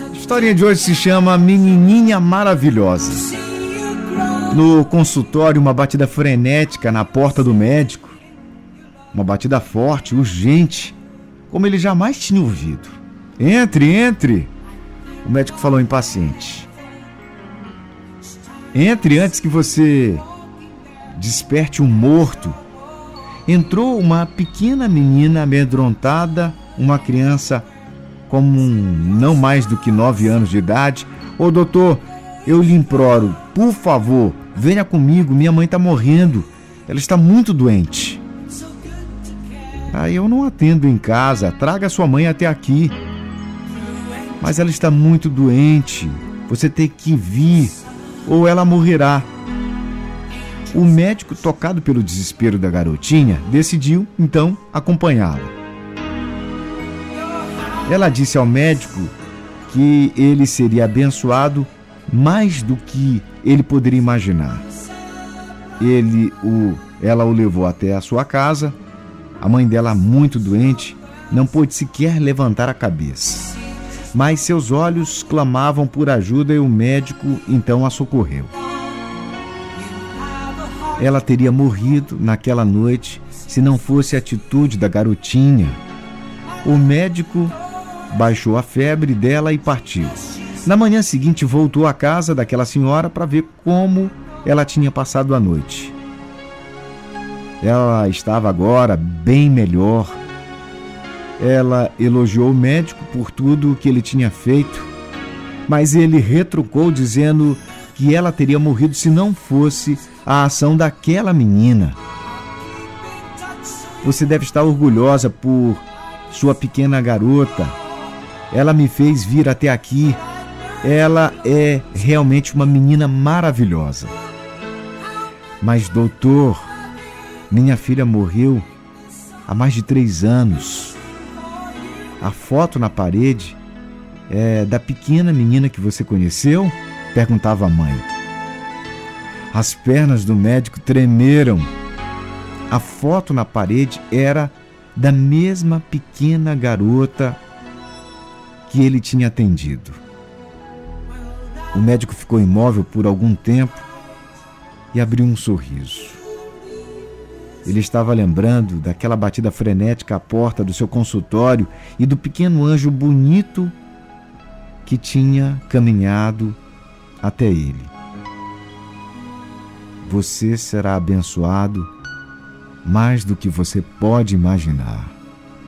A historinha de hoje se chama Menininha Maravilhosa. No consultório, uma batida frenética na porta do médico. Uma batida forte, urgente, como ele jamais tinha ouvido. Entre, entre! O médico falou impaciente. Entre antes que você desperte um morto Entrou uma pequena menina amedrontada, uma criança como não mais do que nove anos de idade. Ô doutor, eu lhe imploro, por favor, venha comigo, minha mãe está morrendo. Ela está muito doente. Aí eu não atendo em casa, traga sua mãe até aqui. Mas ela está muito doente. Você tem que vir ou ela morrerá. O médico, tocado pelo desespero da garotinha, decidiu então acompanhá-la. Ela disse ao médico que ele seria abençoado mais do que ele poderia imaginar. Ele o, ela o levou até a sua casa. A mãe dela, muito doente, não pôde sequer levantar a cabeça. Mas seus olhos clamavam por ajuda e o médico então a socorreu. Ela teria morrido naquela noite se não fosse a atitude da garotinha. O médico baixou a febre dela e partiu. Na manhã seguinte, voltou à casa daquela senhora para ver como ela tinha passado a noite. Ela estava agora bem melhor. Ela elogiou o médico por tudo o que ele tinha feito, mas ele retrucou dizendo que ela teria morrido se não fosse a ação daquela menina. Você deve estar orgulhosa por sua pequena garota. Ela me fez vir até aqui. Ela é realmente uma menina maravilhosa. Mas, doutor, minha filha morreu há mais de três anos. A foto na parede é da pequena menina que você conheceu? perguntava a mãe. As pernas do médico tremeram. A foto na parede era da mesma pequena garota que ele tinha atendido. O médico ficou imóvel por algum tempo e abriu um sorriso. Ele estava lembrando daquela batida frenética à porta do seu consultório e do pequeno anjo bonito que tinha caminhado até ele. Você será abençoado mais do que você pode imaginar.